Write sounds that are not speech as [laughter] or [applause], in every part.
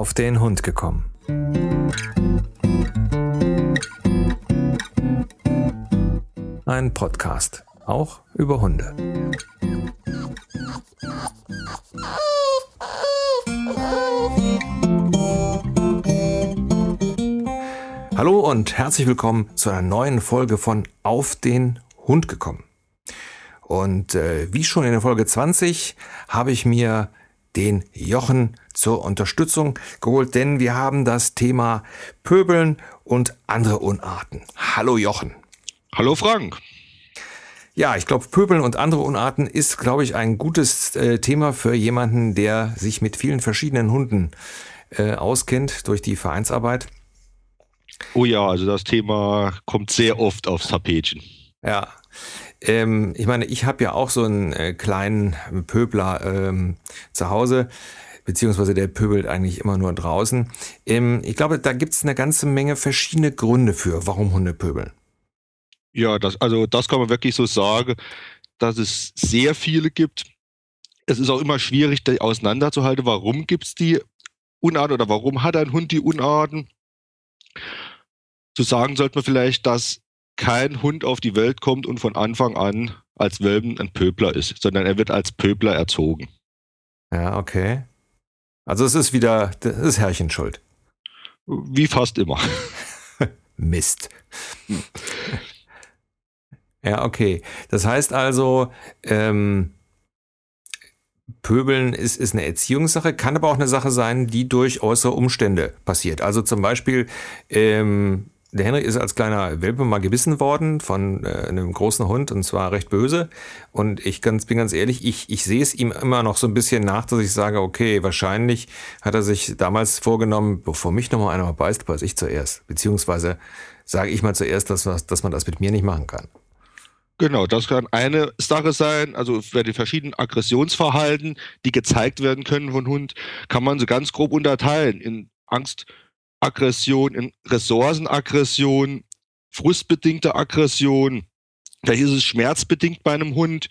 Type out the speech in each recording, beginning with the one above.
auf den Hund gekommen. Ein Podcast, auch über Hunde. Hallo und herzlich willkommen zu einer neuen Folge von Auf den Hund gekommen. Und äh, wie schon in der Folge 20 habe ich mir den Jochen zur Unterstützung geholt, denn wir haben das Thema Pöbeln und andere Unarten. Hallo Jochen. Hallo Frank. Ja, ich glaube, Pöbeln und andere Unarten ist, glaube ich, ein gutes äh, Thema für jemanden, der sich mit vielen verschiedenen Hunden äh, auskennt durch die Vereinsarbeit. Oh ja, also das Thema kommt sehr oft aufs Tapetchen. Ja. Ähm, ich meine, ich habe ja auch so einen äh, kleinen Pöbler ähm, zu Hause, beziehungsweise der pöbelt eigentlich immer nur draußen. Ähm, ich glaube, da gibt es eine ganze Menge verschiedene Gründe für, warum Hunde pöbeln. Ja, das, also das kann man wirklich so sagen, dass es sehr viele gibt. Es ist auch immer schwierig, die auseinanderzuhalten, warum gibt es die Unarten oder warum hat ein Hund die Unarten. Zu sagen sollte man vielleicht, dass kein Hund auf die Welt kommt und von Anfang an als Welpen ein Pöbler ist, sondern er wird als Pöbler erzogen. Ja, okay. Also es ist wieder, das ist Herrchen schuld. Wie fast immer. [laughs] Mist. ja, okay. Das heißt also, ähm, Pöbeln ist, ist eine Erziehungssache, kann aber auch eine Sache sein, die durch äußere Umstände passiert. Also zum Beispiel, ähm, der Henry ist als kleiner Welpe mal gebissen worden von äh, einem großen Hund und zwar recht böse. Und ich ganz, bin ganz ehrlich, ich, ich sehe es ihm immer noch so ein bisschen nach, dass ich sage, okay, wahrscheinlich hat er sich damals vorgenommen, bevor mich nochmal einer beißt, beiß ich zuerst. Beziehungsweise sage ich mal zuerst, dass, dass man das mit mir nicht machen kann. Genau, das kann eine Sache sein. Also für die verschiedenen Aggressionsverhalten, die gezeigt werden können von Hund, kann man so ganz grob unterteilen in Angstaggression, in Ressourcenaggression, frustbedingte Aggression. Vielleicht ist es schmerzbedingt bei einem Hund.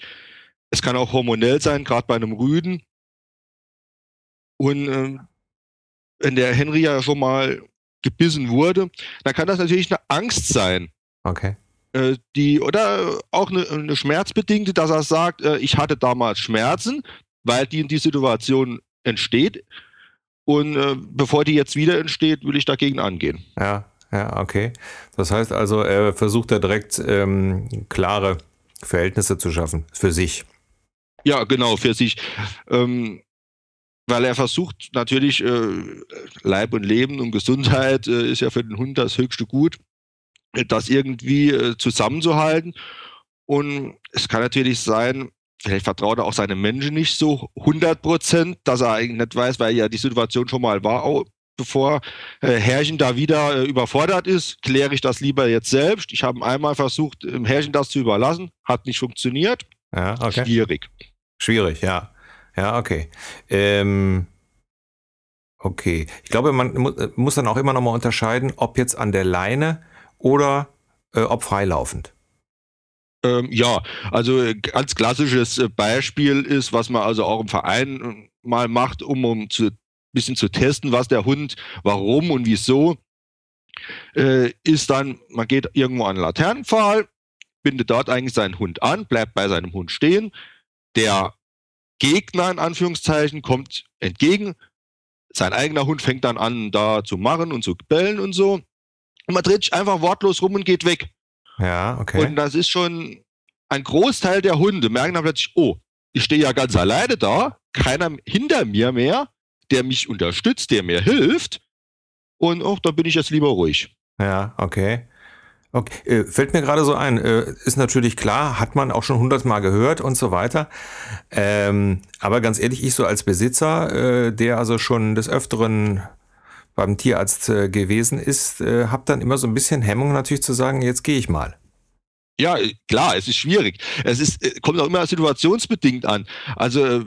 Es kann auch hormonell sein, gerade bei einem Rüden. Und äh, wenn der Henry ja schon mal gebissen wurde, dann kann das natürlich eine Angst sein. Okay. Äh, die oder auch eine, eine, schmerzbedingte, dass er sagt, äh, ich hatte damals Schmerzen, weil die in die Situation entsteht. Und äh, bevor die jetzt wieder entsteht, will ich dagegen angehen. Ja, ja, okay. Das heißt also, er versucht da direkt ähm, klare Verhältnisse zu schaffen für sich. Ja, genau, für sich. Ähm, weil er versucht natürlich, äh, Leib und Leben und Gesundheit äh, ist ja für den Hund das höchste Gut das irgendwie äh, zusammenzuhalten. Und es kann natürlich sein, vielleicht vertraut er auch seine Menschen nicht so 100 Prozent, dass er eigentlich nicht weiß, weil ja die Situation schon mal war, auch bevor äh, Herrchen da wieder äh, überfordert ist, kläre ich das lieber jetzt selbst. Ich habe einmal versucht, dem Herrchen das zu überlassen, hat nicht funktioniert. Ja, okay. Schwierig. Schwierig, ja. Ja, okay. Ähm, okay. Ich glaube, man muss dann auch immer noch mal unterscheiden, ob jetzt an der Leine oder äh, ob freilaufend? Ähm, ja, also äh, ganz klassisches äh, Beispiel ist, was man also auch im Verein äh, mal macht, um, um zu bisschen zu testen, was der Hund, warum und wieso, äh, ist dann, man geht irgendwo an den Laternenpfahl, bindet dort eigentlich seinen Hund an, bleibt bei seinem Hund stehen. Der Gegner in Anführungszeichen kommt entgegen. Sein eigener Hund fängt dann an, da zu machen und zu bellen und so. Und man dreht sich einfach wortlos rum und geht weg. Ja, okay. Und das ist schon ein Großteil der Hunde merken dann plötzlich, oh, ich stehe ja ganz alleine da, keiner hinter mir mehr, der mich unterstützt, der mir hilft. Und auch, oh, da bin ich jetzt lieber ruhig. Ja, okay. Okay, äh, fällt mir gerade so ein, äh, ist natürlich klar, hat man auch schon hundertmal gehört und so weiter. Ähm, aber ganz ehrlich, ich so als Besitzer, äh, der also schon des Öfteren beim Tierarzt äh, gewesen ist, äh, habe dann immer so ein bisschen Hemmung natürlich zu sagen, jetzt gehe ich mal. Ja, klar, es ist schwierig. Es ist, äh, kommt auch immer situationsbedingt an. Also äh,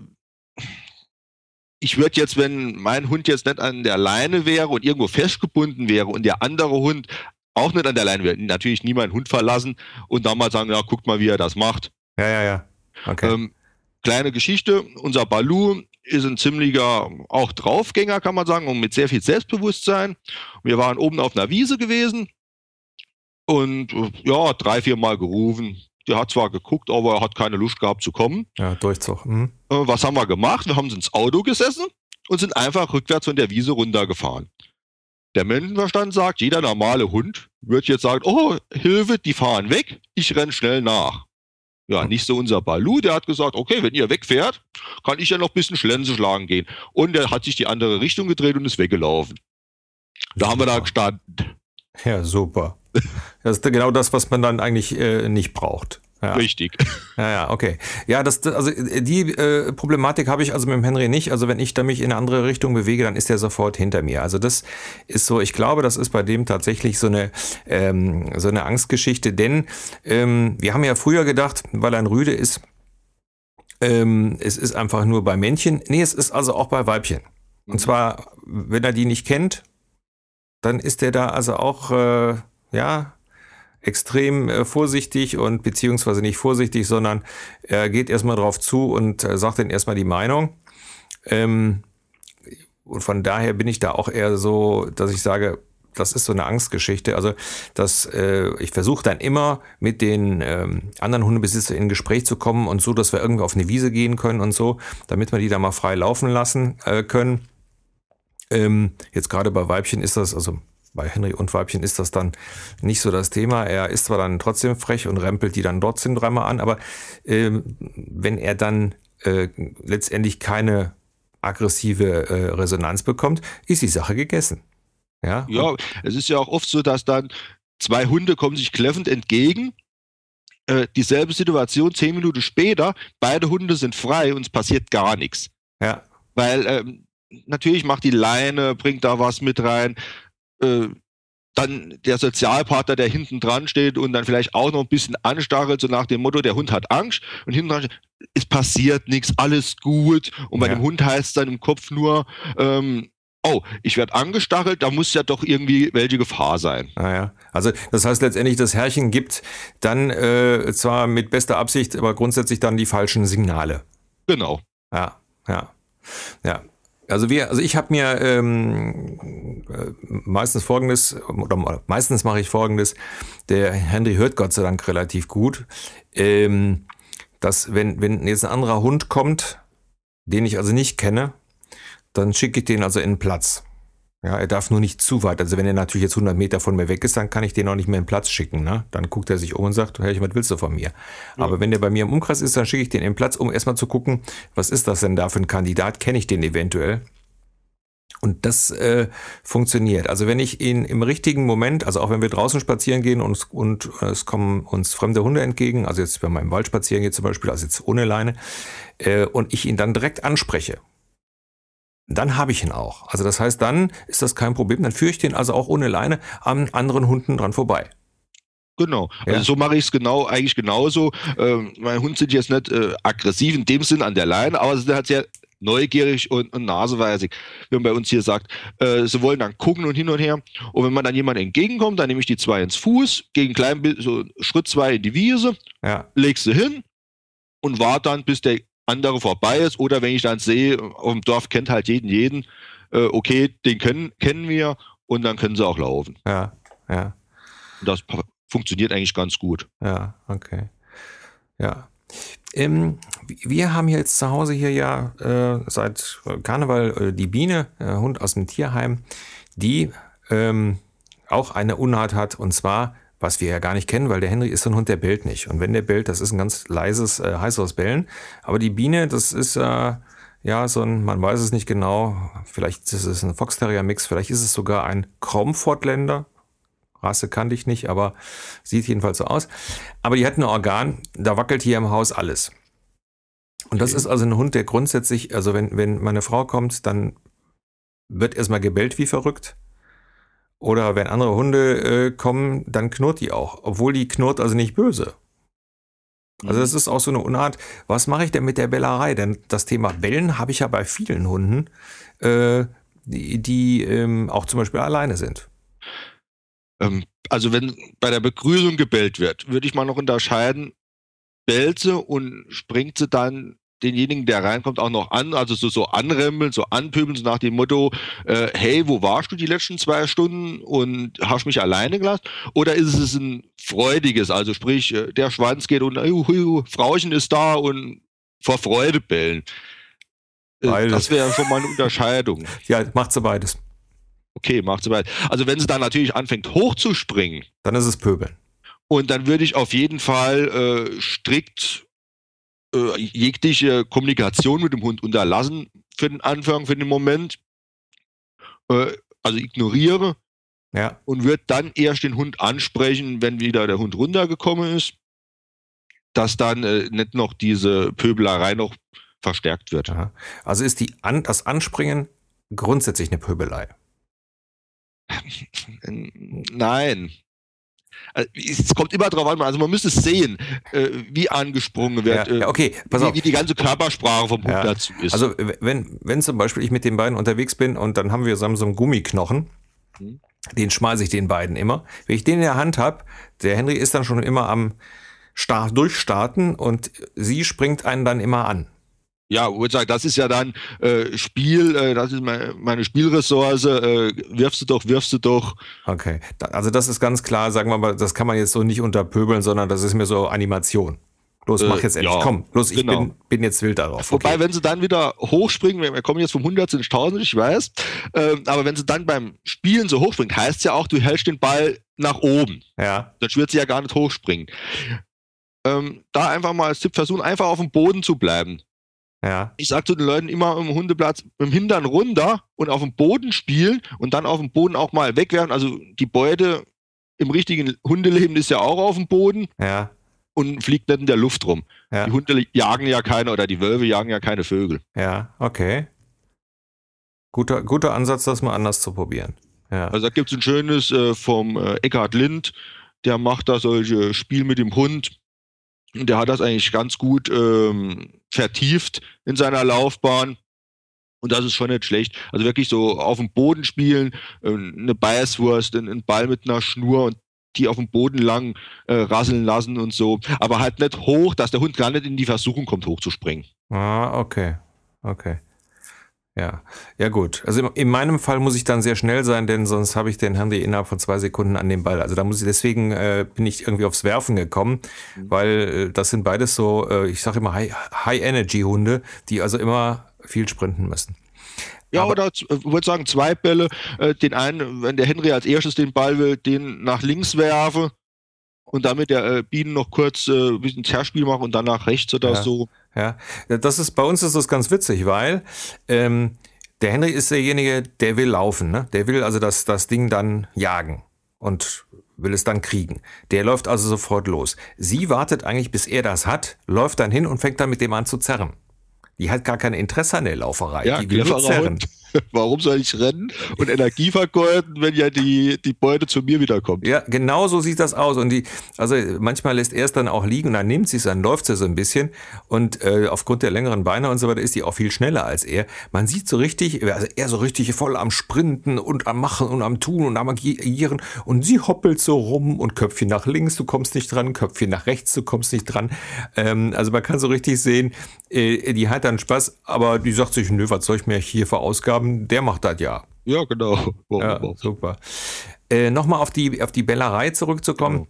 ich würde jetzt, wenn mein Hund jetzt nicht an der Leine wäre und irgendwo festgebunden wäre und der andere Hund auch nicht an der Leine wäre, natürlich nie meinen Hund verlassen und dann mal sagen, ja, guckt mal, wie er das macht. Ja, ja, ja. Okay. Ähm, kleine Geschichte, unser Balu ist ein ziemlicher auch Draufgänger, kann man sagen, und mit sehr viel Selbstbewusstsein. Wir waren oben auf einer Wiese gewesen und ja, drei, vier Mal gerufen. Der hat zwar geguckt, aber er hat keine Lust gehabt zu kommen. Ja, Durchzug. Mhm. Was haben wir gemacht? Wir haben uns ins Auto gesessen und sind einfach rückwärts von der Wiese runtergefahren. Der Menschenverstand sagt, jeder normale Hund wird jetzt sagen, oh, Hilfe, die fahren weg, ich renn schnell nach. Ja, nicht so unser Balu, der hat gesagt, okay, wenn ihr wegfährt, kann ich ja noch ein bisschen Schlenze schlagen gehen. Und er hat sich die andere Richtung gedreht und ist weggelaufen. Da haben wir da gestanden. Ja, super. [laughs] Das ist genau das, was man dann eigentlich äh, nicht braucht. Ja. Richtig. [laughs] Ja, ja, okay. Ja, das, also die äh, Problematik habe ich also mit dem Henry nicht. Also wenn ich da mich in eine andere Richtung bewege, dann ist er sofort hinter mir. Also das ist so, ich glaube, das ist bei dem tatsächlich so eine, ähm, so eine Angstgeschichte. Denn ähm, wir haben ja früher gedacht, weil er ein Rüde ist, ähm, es ist einfach nur bei Männchen. Nee, es ist also auch bei Weibchen. Und zwar, wenn er die nicht kennt, dann ist er da also auch, äh, ja, extrem äh, vorsichtig und beziehungsweise nicht vorsichtig, sondern er geht erstmal drauf zu und äh, sagt dann erstmal die Meinung. Ähm, und von daher bin ich da auch eher so, dass ich sage, das ist so eine Angstgeschichte. Also, dass äh, ich versuche dann immer mit den ähm, anderen Hundebesitzern in Gespräch zu kommen und so, dass wir irgendwie auf eine Wiese gehen können und so, damit wir die da mal frei laufen lassen äh, können. Ähm, jetzt gerade bei Weibchen ist das, also bei Henry und Weibchen ist das dann nicht so das Thema. Er ist zwar dann trotzdem frech und rempelt die dann trotzdem dreimal an, aber ähm, wenn er dann äh, letztendlich keine aggressive äh, Resonanz bekommt, ist die Sache gegessen. Ja, ja es ist ja auch oft so, dass dann zwei Hunde kommen sich kläffend entgegen. Äh, dieselbe Situation zehn Minuten später, beide Hunde sind frei und es passiert gar nichts. Ja. Weil ähm, natürlich macht die Leine, bringt da was mit rein. Äh, dann der Sozialpartner, der hinten dran steht und dann vielleicht auch noch ein bisschen anstachelt, so nach dem Motto, der Hund hat Angst und hinten dran, es passiert nichts, alles gut. Und bei ja. dem Hund heißt es dann im Kopf nur, ähm, oh, ich werde angestachelt, da muss ja doch irgendwie welche Gefahr sein. Ah ja. Also das heißt letztendlich, das Herrchen gibt dann äh, zwar mit bester Absicht, aber grundsätzlich dann die falschen Signale. Genau. Ja, ja. Ja, also wir, also ich habe mir ähm, äh, meistens folgendes, oder meistens mache ich folgendes, der Henry hört Gott sei Dank relativ gut, ähm, dass wenn, wenn jetzt ein anderer Hund kommt, den ich also nicht kenne, dann schicke ich den also in den Platz. Ja, er darf nur nicht zu weit. Also wenn er natürlich jetzt 100 Meter von mir weg ist, dann kann ich den auch nicht mehr in den Platz schicken. Ne? Dann guckt er sich um und sagt, hey, was willst du von mir? Ja. Aber wenn der bei mir im Umkreis ist, dann schicke ich den in den Platz, um erstmal zu gucken, was ist das denn da für ein Kandidat? Kenne ich den eventuell? Und das äh, funktioniert. Also wenn ich ihn im richtigen Moment, also auch wenn wir draußen spazieren gehen und, und es kommen uns fremde Hunde entgegen, also jetzt wenn man im Wald spazieren geht zum Beispiel, also jetzt ohne Leine, äh, und ich ihn dann direkt anspreche, dann habe ich ihn auch. Also das heißt, dann ist das kein Problem. Dann führe ich den also auch ohne Leine an anderen Hunden dran vorbei. Genau. Also ja. so mache ich es genau, eigentlich genauso. Ähm, mein Hund sind jetzt nicht äh, aggressiv in dem Sinn an der Leine, aber sie sind halt sehr neugierig und, und naseweisig. Wie man bei uns hier sagt, äh, sie wollen dann gucken und hin und her. Und wenn man dann jemand entgegenkommt, dann nehme ich die zwei ins Fuß, gegen klein so Schritt zwei in die Wiese, ja. leg sie hin und warte dann, bis der andere vorbei ist oder wenn ich dann sehe, auf dem Dorf kennt halt jeden jeden, äh, okay, den können, kennen wir und dann können sie auch laufen. Ja, ja. Und das funktioniert eigentlich ganz gut. Ja, okay. Ja. Ähm, wir haben jetzt zu Hause hier ja äh, seit Karneval äh, die Biene, äh, Hund aus dem Tierheim, die ähm, auch eine Unart hat und zwar was wir ja gar nicht kennen, weil der Henry ist so ein Hund, der bellt nicht. Und wenn der bellt, das ist ein ganz leises, äh, heißes Bellen. Aber die Biene, das ist äh, ja so ein, man weiß es nicht genau, vielleicht ist es ein Fox Terrier Mix, vielleicht ist es sogar ein Cromfortländer. Rasse kannte ich nicht, aber sieht jedenfalls so aus. Aber die hat ein Organ, da wackelt hier im Haus alles. Und das okay. ist also ein Hund, der grundsätzlich, also wenn, wenn meine Frau kommt, dann wird erstmal gebellt wie verrückt. Oder wenn andere Hunde äh, kommen, dann knurrt die auch. Obwohl die knurrt also nicht böse. Also das ist auch so eine Unart. Was mache ich denn mit der Bellerei? Denn das Thema Bellen habe ich ja bei vielen Hunden, äh, die, die ähm, auch zum Beispiel alleine sind. Ähm, also wenn bei der Begrüßung gebellt wird, würde ich mal noch unterscheiden, bellt sie und springt sie dann denjenigen, der reinkommt, auch noch an, also so, so anrempeln, so anpöbeln, so nach dem Motto, äh, hey, wo warst du die letzten zwei Stunden und hast mich alleine gelassen? Oder ist es ein freudiges, also sprich, äh, der Schwanz geht und uh, uh, Frauchen ist da und vor Freude bellen? Äh, beides. Das wäre schon mal eine Unterscheidung. [laughs] Ja, macht sie beides. Okay, macht sie beides. Also wenn sie dann natürlich anfängt hochzuspringen. Dann ist es Pöbeln. Und dann würde ich auf jeden Fall äh, strikt äh, jegliche Kommunikation mit dem Hund unterlassen für den Anfang, für den Moment. Äh, also ignoriere. Ja. Und würde dann erst den Hund ansprechen, wenn wieder der Hund runtergekommen ist, dass dann äh, nicht noch diese Pöbelerei noch verstärkt wird. Aha. Also ist die An das Anspringen grundsätzlich eine Pöbelei? Nein. Also, es kommt immer drauf an, also man müsste es sehen, äh, wie angesprungen wird, ja, ja, okay, pass wie, auf. wie die ganze Körpersprache vom Hund ja. dazu ist. Also wenn, wenn zum Beispiel ich mit den beiden unterwegs bin und dann haben wir so einen Gummiknochen, hm. den schmeiße ich den beiden immer. Wenn ich den in der Hand habe, der Henry ist dann schon immer am Start, Durchstarten und sie springt einen dann immer an. Ja, Uhrzeit, das ist ja dann äh, Spiel, äh, das ist meine, meine Spielressource, äh, wirfst du doch, wirfst du doch. Okay, also das ist ganz klar, sagen wir mal, das kann man jetzt so nicht unterpöbeln, sondern das ist mir so Animation. Los, mach äh, jetzt endlich, ja, komm, los, ich genau. bin, bin jetzt wild darauf. Okay. Wobei, wenn sie dann wieder hochspringen, wir kommen jetzt vom 100 ins 1000, ich weiß, ähm, aber wenn sie dann beim Spielen so hochspringen, heißt es ja auch, du hältst den Ball nach oben. Ja. Dann wird sie ja gar nicht hochspringen. Ähm, da einfach mal als Tipp versuchen, einfach auf dem Boden zu bleiben. Ja. Ich sage zu den Leuten immer im Hundeplatz dem Hintern runter und auf dem Boden spielen und dann auf dem Boden auch mal wegwerfen. Also die Beute im richtigen Hundeleben ist ja auch auf dem Boden. Ja. Und fliegt nicht in der Luft rum. Ja. Die Hunde jagen ja keine oder die Wölfe jagen ja keine Vögel. Ja, okay. Guter, guter Ansatz, das mal anders zu probieren. Ja. Also da gibt es ein schönes äh, vom äh, Eckhard Lind, der macht da solche Spiel mit dem Hund. Der hat das eigentlich ganz gut ähm, vertieft in seiner Laufbahn. Und das ist schon nicht schlecht. Also wirklich so auf dem Boden spielen, äh, eine Biaswurst, einen Ball mit einer Schnur und die auf dem Boden lang äh, rasseln lassen und so. Aber halt nicht hoch, dass der Hund gar nicht in die Versuchung kommt, hochzuspringen. Ah, okay. Okay. Ja, ja gut. Also in meinem Fall muss ich dann sehr schnell sein, denn sonst habe ich den Handy innerhalb von zwei Sekunden an den Ball. Also da muss ich deswegen äh, bin ich irgendwie aufs Werfen gekommen, mhm. weil äh, das sind beides so, äh, ich sage immer High-Energy-Hunde, die also immer viel sprinten müssen. Ja, Aber, oder ich äh, würde sagen, zwei Bälle. Äh, den einen, wenn der Henry als erstes den Ball will, den nach links werfe und damit der Bienen noch kurz ein bisschen Zerspiel machen und dann nach rechts oder ja. so. Ja, das ist bei uns ist das ganz witzig, weil ähm, der Henry ist derjenige, der will laufen, ne? Der will also das, das Ding dann jagen und will es dann kriegen. Der läuft also sofort los. Sie wartet eigentlich, bis er das hat, läuft dann hin und fängt dann mit dem an zu zerren. Die hat gar kein Interesse an der Lauferei. Ja, die will nur zerren. Hund. [laughs] Warum soll ich rennen und Energie vergeuden, wenn ja die, die Beute zu mir wiederkommt? Ja, genau so sieht das aus. Und die, also manchmal lässt er es dann auch liegen und dann nimmt sie es, dann läuft sie so ein bisschen. Und äh, aufgrund der längeren Beine und so weiter ist die auch viel schneller als er. Man sieht so richtig, also er so richtig voll am Sprinten und am Machen und am Tun und am Agieren. Und sie hoppelt so rum und Köpfchen nach links, du kommst nicht dran, Köpfchen nach rechts, du kommst nicht dran. Ähm, also man kann so richtig sehen, äh, die hat dann Spaß, aber die sagt sich, nö, was soll ich mir hier verausgaben? Haben, der macht das ja. Ja, genau. [laughs] Ja, super. Äh, Nochmal auf die, auf die Bellerei zurückzukommen.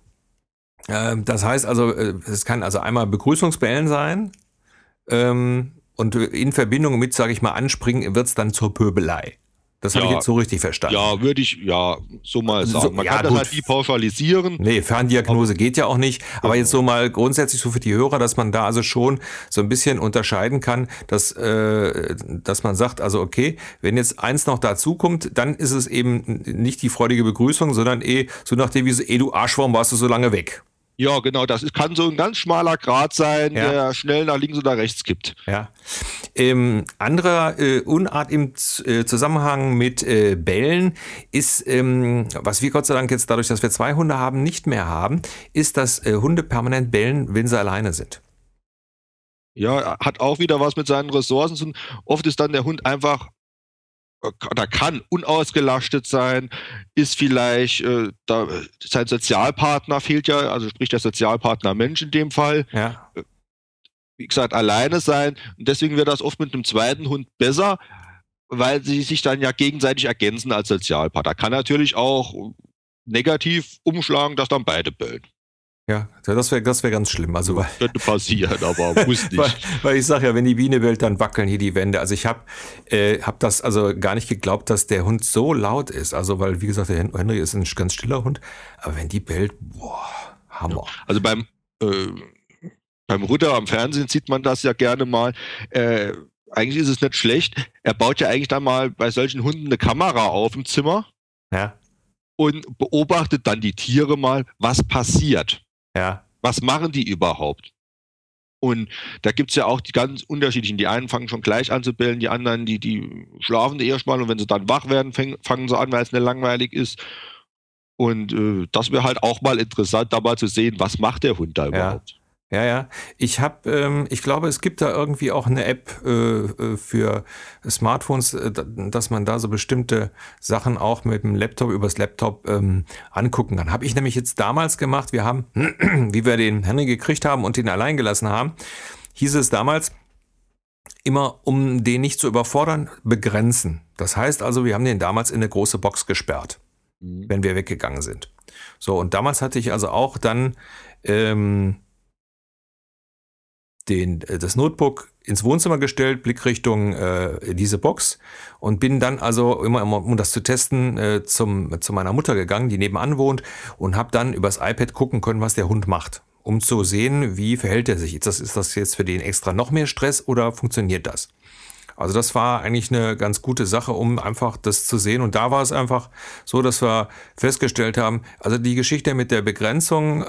Genau. Ähm, das heißt also, äh, es kann also einmal Begrüßungsbellen sein ähm, und in Verbindung mit, sage ich mal, Anspringen wird es dann zur Pöbelei. Das habe ja, ich jetzt so richtig verstanden. Ja, würde ich ja so mal sagen. Man ja, kann gut. das halt nie pauschalisieren. Nee, Ferndiagnose geht ja auch nicht. Aber jetzt so mal grundsätzlich so für die Hörer, dass man da also schon so ein bisschen unterscheiden kann, dass, äh, dass man sagt, also okay, wenn jetzt eins noch dazu kommt, dann ist es eben nicht die freudige Begrüßung, sondern eh so nach dem wie so, eh du Arschwurm, warst du so lange weg. Ja, genau, das kann so ein ganz schmaler Grat sein, ja. der schnell nach links oder rechts kippt. Ja. Ähm, andere äh, Unart im Z äh, Zusammenhang mit äh, Bällen ist, ähm, was wir Gott sei Dank jetzt dadurch, dass wir zwei Hunde haben, nicht mehr haben, ist, dass äh, Hunde permanent bellen, wenn sie alleine sind. Ja, hat auch wieder was mit seinen Ressourcen zu tun. Oft ist dann der Hund einfach oder kann unausgelastet sein, ist vielleicht äh, da, sein Sozialpartner fehlt ja, also sprich der Sozialpartner Mensch in dem Fall. Ja. wie gesagt, alleine sein. Und deswegen wird das oft mit einem zweiten Hund besser, weil sie sich dann ja gegenseitig ergänzen als Sozialpartner. Kann natürlich auch negativ umschlagen, dass dann beide bellen. Ja, das wäre das wär ganz schlimm. Also, weil, Könnte passieren, aber muss [laughs] nicht. weil, weil ich sage ja, wenn die Biene bellt, dann wackeln hier die Wände. Also ich habe äh, hab das also gar nicht geglaubt, dass der Hund so laut ist. Also weil, wie gesagt, der Henry ist ein ganz stiller Hund. Aber wenn die bellt, boah, Hammer. Ja, also beim, äh, beim Rutter am Fernsehen sieht man das ja gerne mal. Äh, eigentlich ist es nicht schlecht. Er baut ja eigentlich dann mal bei solchen Hunden eine Kamera auf im Zimmer. Ja. Und beobachtet dann die Tiere mal, was passiert. Ja. Was machen die überhaupt? Und da gibt es ja auch die ganz unterschiedlichen. Die einen fangen schon gleich an zu bellen, die anderen, die, die schlafen erst mal und wenn sie dann wach werden, fang, fangen sie an, weil es nicht langweilig ist. Und äh, das wäre halt auch mal interessant, da mal zu sehen, was macht der Hund da überhaupt. Ja, ja. Ich habe, ähm, ich glaube, es gibt da irgendwie auch eine App äh, äh für Smartphones, äh, dass man da so bestimmte Sachen auch mit dem Laptop übers Laptop ähm, angucken kann. Habe ich nämlich jetzt damals gemacht. Wir haben, [clears throat] wie wir den Henry gekriegt haben und ihn allein gelassen haben, hieß es damals, immer, um den nicht zu überfordern, begrenzen. Das heißt also, wir haben den damals in eine große Box gesperrt, mhm. wenn wir weggegangen sind. So, und damals hatte ich also auch dann ähm, den, äh, das Notebook ins Wohnzimmer gestellt, Blickrichtung äh, diese Box und bin dann also immer, immer um das zu testen, äh, zum, zu meiner Mutter gegangen, die nebenan wohnt und habe dann übers iPad gucken können, was der Hund macht, um zu sehen, wie verhält er sich. Ist das, ist das jetzt für den extra noch mehr Stress oder funktioniert das? Also das war eigentlich eine ganz gute Sache, um einfach das zu sehen. Und da war es einfach so, dass wir festgestellt haben, also die Geschichte mit der Begrenzung äh,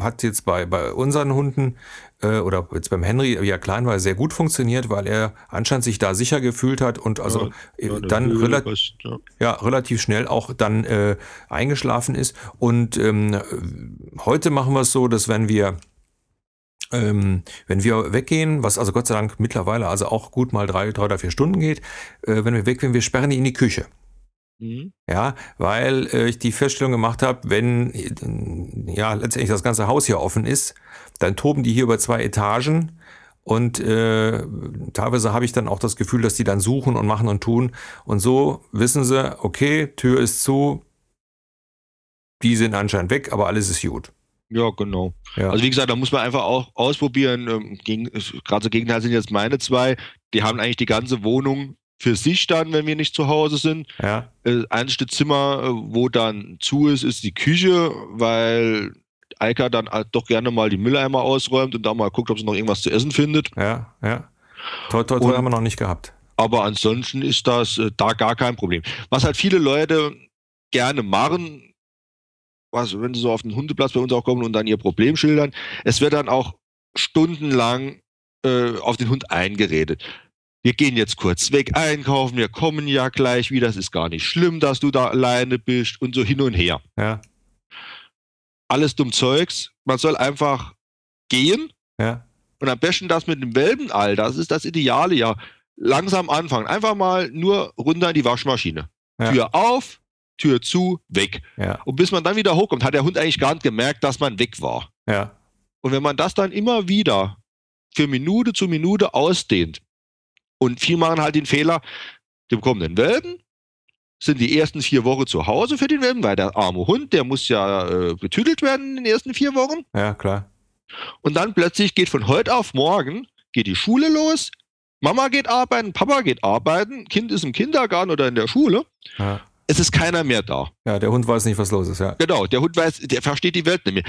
hat jetzt bei, bei unseren Hunden äh, oder jetzt beim Henry, er klein war, sehr gut funktioniert, weil er anscheinend sich da sicher gefühlt hat und also ja, ja, dann rela ja. ja. relativ schnell auch dann äh, eingeschlafen ist. Und ähm, heute machen wir es so, dass wenn wir ähm, wenn wir weggehen, was also Gott sei Dank mittlerweile also auch gut mal drei, drei oder vier Stunden geht, äh, wenn wir weggehen, wir sperren die in die Küche. Mhm. Ja, weil äh, ich die Feststellung gemacht habe, wenn äh, ja letztendlich das ganze Haus hier offen ist, dann toben die hier über zwei Etagen und äh, teilweise habe ich dann auch das Gefühl, dass die dann suchen und machen und tun und so wissen sie, okay, Tür ist zu, die sind anscheinend weg, aber alles ist gut. Ja, genau. Ja. Also wie gesagt, da muss man einfach auch ausprobieren. Ähm, gerade so Gegenteil sind jetzt meine zwei. Die haben eigentlich die ganze Wohnung für sich dann, wenn wir nicht zu Hause sind. Ja. Das äh, einzige Zimmer, äh, wo dann zu ist, ist die Küche, weil Eika dann halt doch gerne mal die Mülleimer ausräumt und da mal guckt, ob sie noch irgendwas zu essen findet. Ja, ja. Toi, toi, toi haben wir noch nicht gehabt. Aber ansonsten ist das äh, da gar kein Problem. Was halt viele Leute gerne machen, was, wenn sie so auf den Hundeplatz bei uns auch kommen und dann ihr Problem schildern, es wird dann auch stundenlang äh, auf den Hund eingeredet. Wir gehen jetzt kurz weg einkaufen, wir kommen ja gleich wieder, es ist gar nicht schlimm, dass du da alleine bist und so hin und her. Ja. Alles dumm Zeugs. Man soll einfach gehen. Ja. Und am besten das mit dem Welpenalter, das ist das Ideale ja. Langsam anfangen. Einfach mal nur runter in die Waschmaschine. Ja. Tür auf, Tür zu, weg. Ja. Und bis man dann wieder hochkommt, hat der Hund eigentlich gar nicht gemerkt, dass man weg war. Ja. Und wenn man das dann immer wieder für Minute zu Minute ausdehnt, und viele machen halt den Fehler, dem kommenden Welpen sind die ersten vier Wochen zu Hause für den Welpen, weil der arme Hund, der muss ja äh, betüdelt werden in den ersten vier Wochen. Ja, klar. Und dann plötzlich geht von heute auf morgen, geht die Schule los, Mama geht arbeiten, Papa geht arbeiten, Kind ist im Kindergarten oder in der Schule. Ja es ist keiner mehr da. Ja, der Hund weiß nicht, was los ist, ja. Genau, der Hund weiß, der versteht die Welt nicht mehr.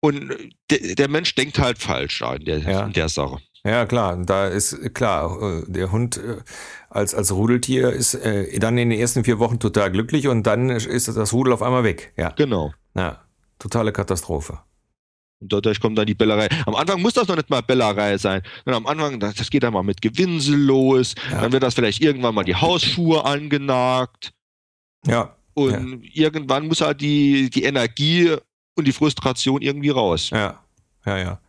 Und der, der Mensch denkt halt falsch in der, ja. in der Sache. Ja, klar, da ist klar, äh, der Hund äh, als, als Rudeltier ist äh, dann in den ersten vier Wochen total glücklich und dann ist das Rudel auf einmal weg. Ja. Genau. Ja, totale Katastrophe. Und dadurch kommt dann die Bellerei. Am Anfang muss das noch nicht mal Bellerei sein. Und am Anfang, das geht dann mal mit Gewinsel los. Ja. Dann wird das vielleicht irgendwann mal die Hausschuhe angenagt. Ja. Und ja. irgendwann muss halt die, die Energie und die Frustration irgendwie raus. Ja, ja, ja.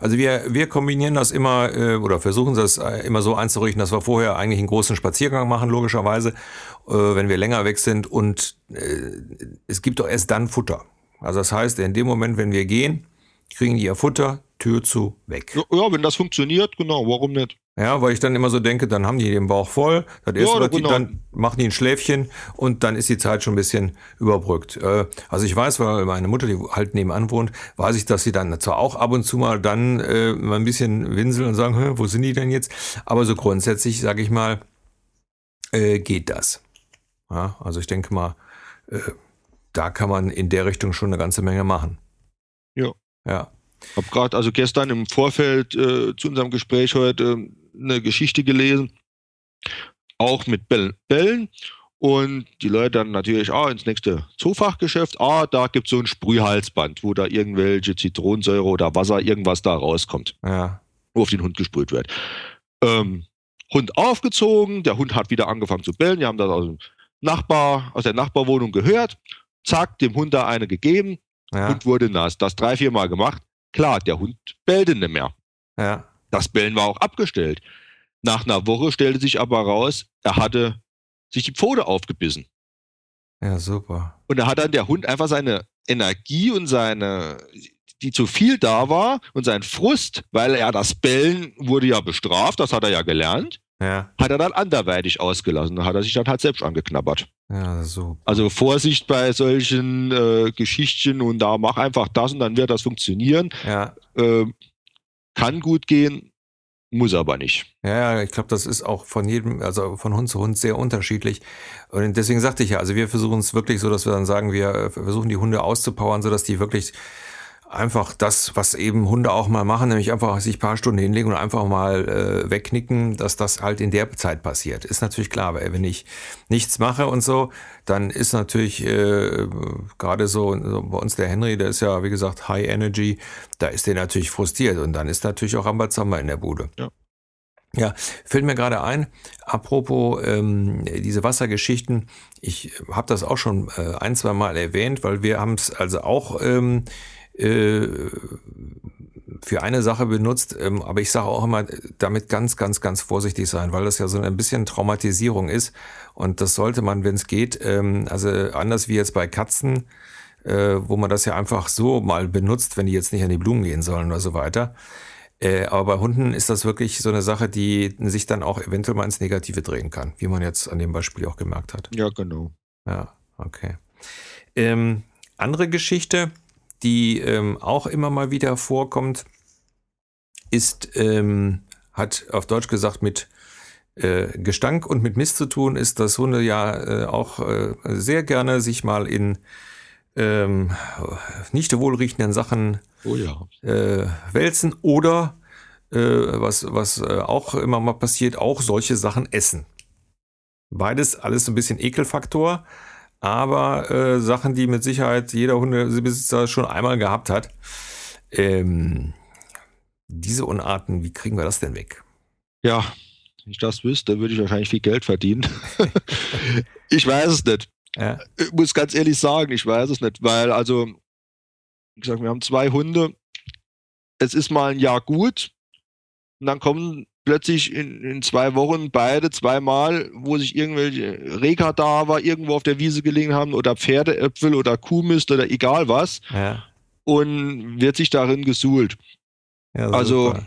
Also wir, wir kombinieren das immer äh, oder versuchen das äh, immer so einzurichten, dass wir vorher eigentlich einen großen Spaziergang machen, logischerweise, äh, wenn wir länger weg sind. Und äh, es gibt doch erst dann Futter. Also das heißt, in dem Moment, wenn wir gehen, kriegen die ihr Futter, Tür zu, weg. Ja, ja, wenn das funktioniert, genau, warum nicht? Ja, weil ich dann immer so denke, dann haben die den Bauch voll, das erste, Ja, was die, genau. dann machen die ein Schläfchen und dann ist die Zeit schon ein bisschen überbrückt. Äh, Also ich weiß, weil meine Mutter, die halt nebenan wohnt, weiß ich, dass sie dann zwar auch ab und zu mal dann äh, mal ein bisschen winseln und sagen, wo sind die denn jetzt? Aber so grundsätzlich, sage ich mal, äh, geht das. Ja, also ich denke mal, äh, da kann man in der Richtung schon eine ganze Menge machen. Ja. Ja. Hab gerade also gestern im Vorfeld äh, zu unserem Gespräch heute eine Geschichte gelesen, auch mit Bällen. Bällen. Und die Leute dann natürlich ah, ins nächste Zoofachgeschäft, ah, da gibt es so ein Sprühhalsband, wo da irgendwelche Zitronensäure oder Wasser, irgendwas da rauskommt, Ja. wo auf den Hund gesprüht wird. Ähm, Hund aufgezogen, der Hund hat wieder angefangen zu bellen, die haben das aus, dem Nachbar, aus der Nachbarwohnung gehört, zack, dem Hund da eine gegeben, Ja. Hund wurde nass. Das drei, vier Mal gemacht. Klar, der Hund bellte nicht mehr. Ja. Das Bellen war auch abgestellt. Nach einer Woche stellte sich aber raus, er hatte sich die Pfote aufgebissen. Ja, super. Und da hat dann der Hund einfach seine Energie und seine, die zu viel da war und sein Frust, weil er das Bellen wurde ja bestraft, das hat er ja gelernt, Ja. hat er dann anderweitig ausgelassen. Da hat er sich dann halt selbst angeknabbert. Ja, super. Also Vorsicht bei solchen äh, Geschichtchen und da mach einfach das und dann wird das funktionieren. Ja. Äh, kann gut gehen, muss aber nicht. Ja, ja, ich glaube, das ist auch von jedem, also von Hund zu Hund sehr unterschiedlich. Und deswegen sagte ich ja, also wir versuchen es wirklich so, dass wir dann sagen, wir äh, versuchen die Hunde auszupowern, sodass die wirklich einfach das, was eben Hunde auch mal machen, nämlich einfach sich ein paar Stunden hinlegen und einfach mal äh, wegknicken, dass das halt in der Zeit passiert. Ist natürlich klar, weil wenn ich nichts mache und so, dann ist natürlich äh, gerade so, so bei uns der Henry, der ist ja, wie gesagt, High Energy, da ist der natürlich frustriert und dann ist natürlich auch Rambazamba in der Bude. Ja. Ja, fällt mir gerade ein, apropos ähm, diese Wassergeschichten, ich habe das auch schon äh, ein, zwei Mal erwähnt, weil wir haben es also auch ähm, äh, für eine Sache benutzt, ähm, aber ich sage auch immer, damit ganz, ganz, ganz vorsichtig sein, weil das ja so ein bisschen Traumatisierung ist und das sollte man, wenn es geht, ähm, also anders wie jetzt bei Katzen, äh, wo man das ja einfach so mal benutzt, wenn die jetzt nicht an die Blumen gehen sollen oder so weiter. Äh, aber bei Hunden ist das wirklich so eine Sache, die sich dann auch eventuell mal ins Negative drehen kann, wie man jetzt an dem Beispiel auch gemerkt hat. Ja, genau. Ja, okay. Ähm, andere Geschichte, die ähm, auch immer mal wieder vorkommt, ist, ähm, hat auf Deutsch gesagt mit äh, Gestank und mit Mist zu tun, ist, dass Hunde ja äh, auch äh, sehr gerne sich mal in ähm, nicht wohlriechenden Sachen Oh ja. äh, wälzen oder äh, was, was äh, auch immer mal passiert, auch solche Sachen essen. Beides alles so ein bisschen Ekelfaktor, aber äh, Sachen, die mit Sicherheit jeder Hundebesitzer schon einmal gehabt hat. Ähm, diese Unarten, wie kriegen wir das denn weg? Ja, wenn ich das wüsste, würde ich wahrscheinlich viel Geld verdienen. [laughs] ich weiß es nicht. Ja, Ich muss ganz ehrlich sagen, ich weiß es nicht, weil also, wie gesagt, wir haben zwei Hunde. Es ist mal ein Jahr gut und dann kommen plötzlich in, in zwei Wochen beide zweimal, wo sich irgendwelche Rehkadaver irgendwo auf der Wiese gelegen haben oder Pferdeäpfel oder Kuhmist oder egal was ja, und wird sich darin gesuhlt. ja Also-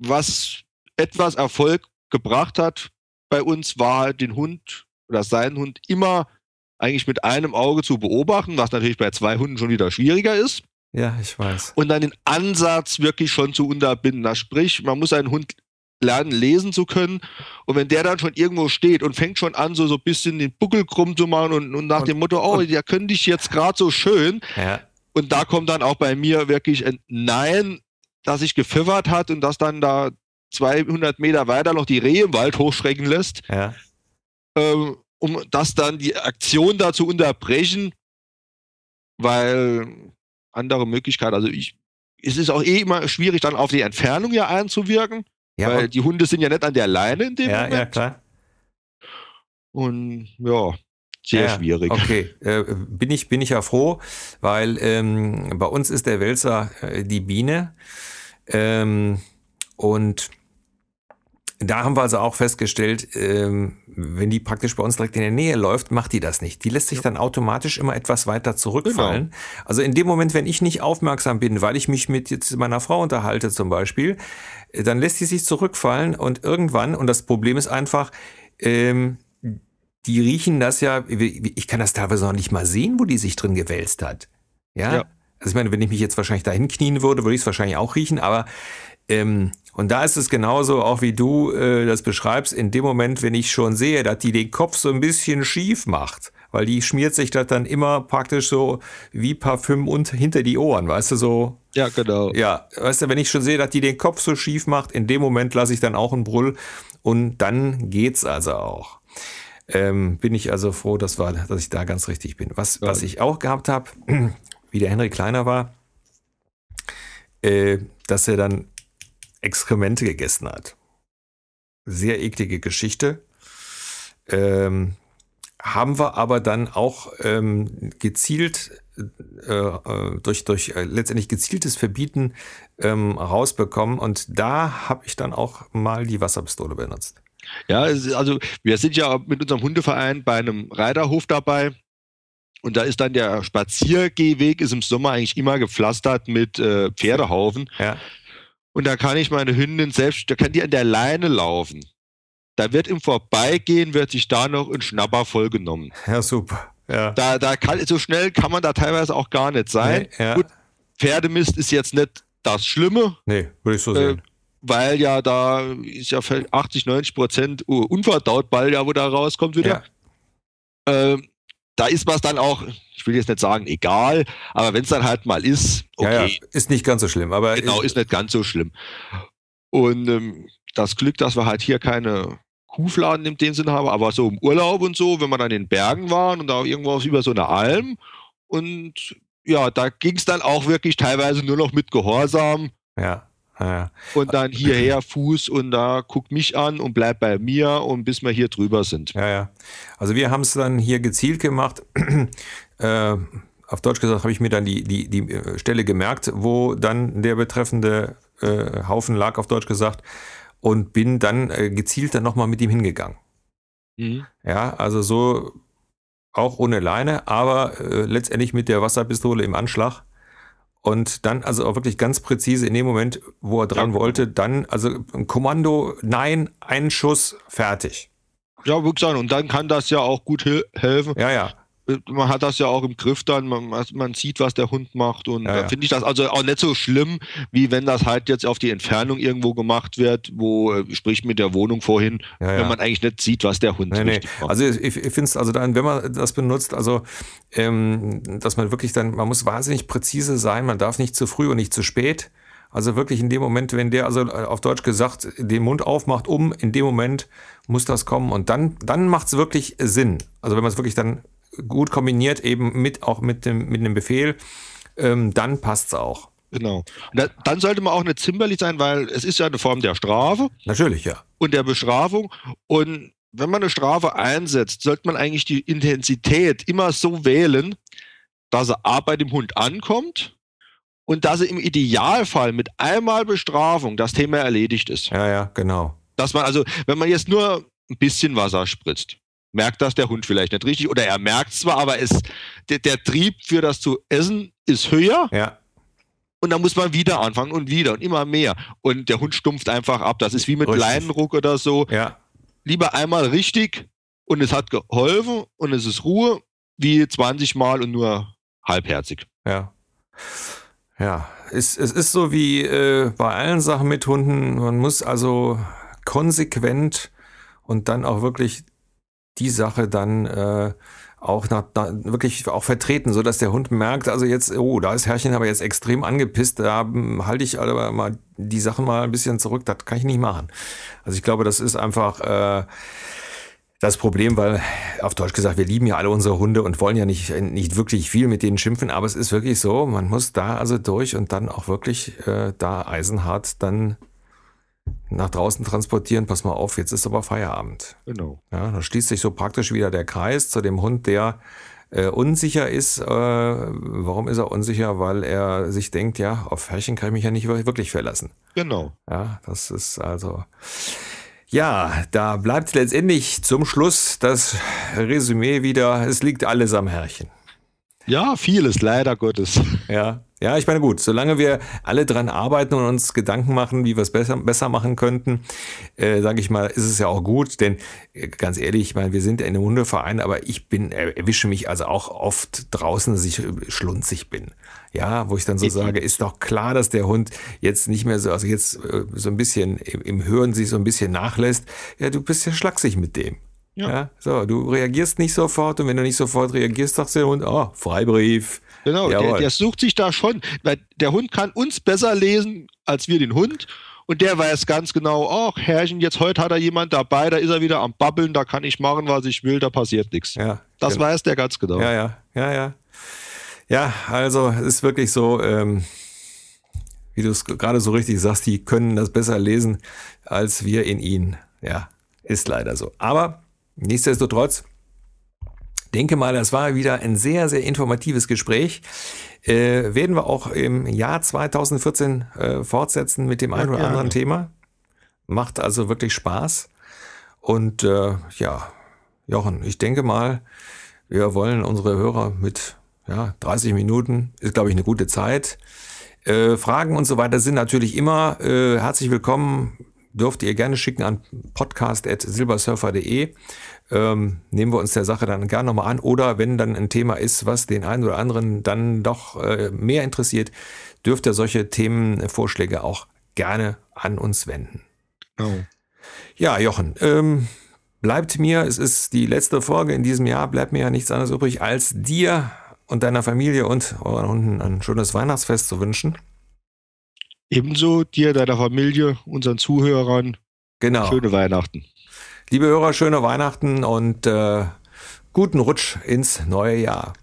was etwas Erfolg gebracht hat bei uns, war halt den Hund oder seinen Hund immer eigentlich mit einem Auge zu beobachten, was natürlich bei zwei Hunden schon wieder schwieriger ist, ja, ich weiß. und dann den Ansatz wirklich schon zu unterbinden. Das sprich, man muss einen Hund lernen, lesen zu können. Und wenn der dann schon irgendwo steht und fängt schon an, so, so ein bisschen den Buckel krumm zu machen und, und nach Und- dem Motto, oh, der könnte ich jetzt gerade so schön, Ja, und da kommt dann auch bei mir wirklich ein Nein, das sich gepfiffert hat und das dann da 200 Meter weiter noch die Rehe im Wald hochschrecken lässt, ja, ähm, um das dann die Aktion da zu unterbrechen, weil andere Möglichkeit, also ich, es ist auch eh immer schwierig, dann auf die Entfernung ja einzuwirken, ja, weil die Hunde sind ja nicht an der Leine in dem ja, Moment. ja, klar. Und ja, sehr Ja, schwierig. Okay, äh, bin ich bin ich ja froh, weil ähm, bei uns ist der Wälzer äh, die Biene ähm, und da haben wir also auch festgestellt, ähm, wenn die praktisch bei uns direkt in der Nähe läuft, macht die das nicht. Die lässt sich dann automatisch immer etwas weiter zurückfallen. Genau. Also in dem Moment, wenn ich nicht aufmerksam bin, weil ich mich mit jetzt meiner Frau unterhalte zum Beispiel, äh, dann lässt die sich zurückfallen und irgendwann, und das Problem ist einfach, ähm, die riechen das ja, ich kann das teilweise noch nicht mal sehen, wo die sich drin gewälzt hat. Ja. ja. Also ich meine, wenn ich mich jetzt wahrscheinlich dahin knien würde, würde ich es wahrscheinlich auch riechen, aber ähm, und da ist es genauso, auch wie du äh, das beschreibst, in dem Moment, wenn ich schon sehe, dass die den Kopf so ein bisschen schief macht, weil die schmiert sich das dann immer praktisch so wie Parfüm und hinter die Ohren, weißt du, so. Ja, genau. Ja, weißt du, wenn ich schon sehe, dass die den Kopf so schief macht, in dem Moment lasse ich dann auch einen Brüll und dann geht's also auch. Ähm, bin ich also froh, dass, war, dass ich da ganz richtig bin. Was, ja. was ich auch gehabt habe, [clears throat] wie der Henry kleiner war, äh, dass er dann Exkremente gegessen hat. Sehr eklige Geschichte. Ähm, haben wir aber dann auch ähm, gezielt äh, äh, durch, durch äh, letztendlich gezieltes Verbieten ähm, rausbekommen und da habe ich dann auch mal die Wasserpistole benutzt. Ja, also wir sind ja mit unserem Hundeverein bei einem Reiterhof dabei und da ist dann der Spaziergehweg ist im Sommer eigentlich immer gepflastert mit äh, Pferdehaufen. Ja. Und da kann ich meine Hündin selbst, da kann die an der Leine laufen. Da wird im Vorbeigehen, wird sich da noch ein Schnapper vollgenommen. [laughs] Ja, super. Ja. Da, da kann, so schnell kann man da teilweise auch gar nicht sein. Nee, ja. Gut, Pferdemist ist jetzt nicht das Schlimme. Nee, würde ich so sehen. Äh, weil ja da ist ja 80, 90 Prozent unverdaut Ball, ja, wo da rauskommt wieder. Ja. Ähm, da ist was dann auch, ich will jetzt nicht sagen egal, aber wenn es dann halt mal ist, okay. Ja, ja. Ist nicht ganz so schlimm, aber. Genau, ist nicht ganz so schlimm. Und ähm, das Glück, dass wir halt hier keine Kuhfladen in dem Sinn haben, aber so im Urlaub und so, wenn wir dann in den Bergen waren und da irgendwo über so eine Alm und ja, da ging es dann auch wirklich teilweise nur noch mit Gehorsam. Ja. Ja. Und dann hierher Fuß und da guckt mich an und bleibt bei mir und bis wir hier drüber sind. Ja, ja. Also wir haben es dann hier gezielt gemacht. [clears throat] äh, auf Deutsch gesagt habe ich mir dann die, die, die äh, Stelle gemerkt, wo dann der betreffende äh, Haufen lag, auf Deutsch gesagt, und bin dann äh, gezielt dann nochmal mit ihm hingegangen. Mhm. Ja, also so auch ohne Leine, aber äh, letztendlich mit der Wasserpistole im Anschlag und dann also auch wirklich ganz präzise in dem Moment, wo er dran ja. wollte, dann, also ein Kommando, nein, ein Schuss, fertig. Ja, wirklich sagen. Und dann kann das ja auch gut helfen. Ja, ja man hat das ja auch im Griff dann, man, man sieht, was der Hund macht und ja, da finde ich das also auch nicht so schlimm, wie wenn das halt jetzt auf die Entfernung irgendwo gemacht wird, wo, äh, sprich mit der Wohnung vorhin, ja, wenn man eigentlich nicht sieht, was der Hund nee, nee. macht. Also ich, ich finde es also dann, wenn man das benutzt, also ähm, dass man wirklich dann, man muss wahnsinnig präzise sein, man darf nicht zu früh und nicht zu spät. Also wirklich in dem Moment, wenn der, also äh, auf Deutsch gesagt, den Mund aufmacht, um, in dem Moment muss das kommen und dann, dann macht es wirklich Sinn. Also wenn man es wirklich dann gut kombiniert, eben mit auch mit dem, mit dem Befehl, ähm, dann passt es auch. Genau. Da, dann sollte man auch nicht zimperlich sein, weil es ist ja eine Form der Strafe. Natürlich, ja. Und der Bestrafung. Und wenn man eine Strafe einsetzt, sollte man eigentlich die Intensität immer so wählen, dass er A bei dem Hund ankommt und dass er im Idealfall mit einmal Bestrafung das Thema erledigt ist. Ja, ja, genau. Dass man also, wenn man jetzt nur ein bisschen Wasser spritzt, merkt das der Hund vielleicht nicht richtig oder er merkt zwar, aber es, der, der Trieb für das zu essen ist höher. Ja. Und dann muss man wieder anfangen und wieder und immer mehr. Und der Hund stumpft einfach ab. Das ist wie mit richtig. Leinenruck oder so. Ja. Lieber einmal richtig und es hat geholfen und es ist Ruhe, wie 20 Mal und nur halbherzig. Ja. Ja, es, es ist so wie äh, bei allen Sachen mit Hunden. Man muss also konsequent und dann auch wirklich die Sache dann äh, auch nach, nach, wirklich auch vertreten, so dass der Hund merkt, also jetzt, oh, da ist Herrchen aber jetzt extrem angepisst, da hm, halte ich aber mal die Sachen mal ein bisschen zurück, das kann ich nicht machen. Also ich glaube, das ist einfach äh, das Problem, weil auf Deutsch gesagt, wir lieben ja alle unsere Hunde und wollen ja nicht, nicht wirklich viel mit denen schimpfen, aber es ist wirklich so, man muss da also durch und dann auch wirklich äh, da eisenhart dann nach draußen transportieren, pass mal auf, jetzt ist aber Feierabend. Genau. Ja, da schließt sich so praktisch wieder der Kreis zu dem Hund, der äh, unsicher ist. Äh, warum ist er unsicher? Weil er sich denkt, ja, auf Herrchen kann ich mich ja nicht wirklich verlassen. Genau. Ja, das ist also. Ja, da bleibt letztendlich zum Schluss das Resümee wieder, es liegt alles am Herrchen. Ja, vieles, leider Gottes. Ja, ja, ich meine, gut, solange wir alle dran arbeiten und uns Gedanken machen, wie wir es besser, besser machen könnten, äh, sage ich mal, ist es ja auch gut, denn äh, ganz ehrlich, ich meine, wir sind in einem Hundeverein, aber ich bin, äh, erwische mich also auch oft draußen, dass ich schlunzig bin. Ja, wo ich dann so sage, ist doch klar, dass der Hund jetzt nicht mehr so, also jetzt äh, so ein bisschen im, im Hören sich so ein bisschen nachlässt. Ja, du bist ja schlaksig mit dem. Ja. ja. So, du reagierst nicht sofort und wenn du nicht sofort reagierst, sagst du der Hund, oh, Freibrief. Genau, der, der, sucht sich da schon, weil der Hund kann uns besser lesen als wir den Hund. Und der weiß ganz genau, ach, Herrchen, jetzt heute hat er jemand dabei, da ist er wieder am Babbeln, da kann ich machen, was ich will, da passiert nichts. Ja, das genau. weiß der ganz genau. Ja, ja, ja, ja. Ja, also es ist wirklich so, ähm, wie du es gerade so richtig sagst, die können das besser lesen als wir in ihnen. Ja, ist leider so. Aber nichtsdestotrotz, denke mal, das war wieder ein sehr, sehr informatives Gespräch. Äh, werden wir auch im Jahr 2014 äh, fortsetzen mit dem ja, einen oder anderen Thema. Macht also wirklich Spaß. Und äh, ja, Jochen, ich denke mal, wir wollen unsere Hörer mit ja, 30 Minuten, ist glaube ich eine gute Zeit. Äh, Fragen und so weiter sind natürlich immer äh, herzlich willkommen. Dürft ihr gerne schicken an podcast.silbersurfer.de ähm, nehmen wir uns der Sache dann gerne nochmal an. Oder wenn dann ein Thema ist, was den einen oder anderen dann doch äh, mehr interessiert, dürft ihr solche Themenvorschläge auch gerne an uns wenden. Oh. Ja, Jochen, ähm, bleibt mir, es ist die letzte Folge in diesem Jahr, bleibt mir ja nichts anderes übrig, als dir und deiner Familie und euren Hunden ein schönes Weihnachtsfest zu wünschen. Ebenso dir, deiner Familie, unseren Zuhörern. Genau. Schöne Weihnachten. Liebe Hörer, schöne Weihnachten und äh, guten Rutsch ins neue Jahr.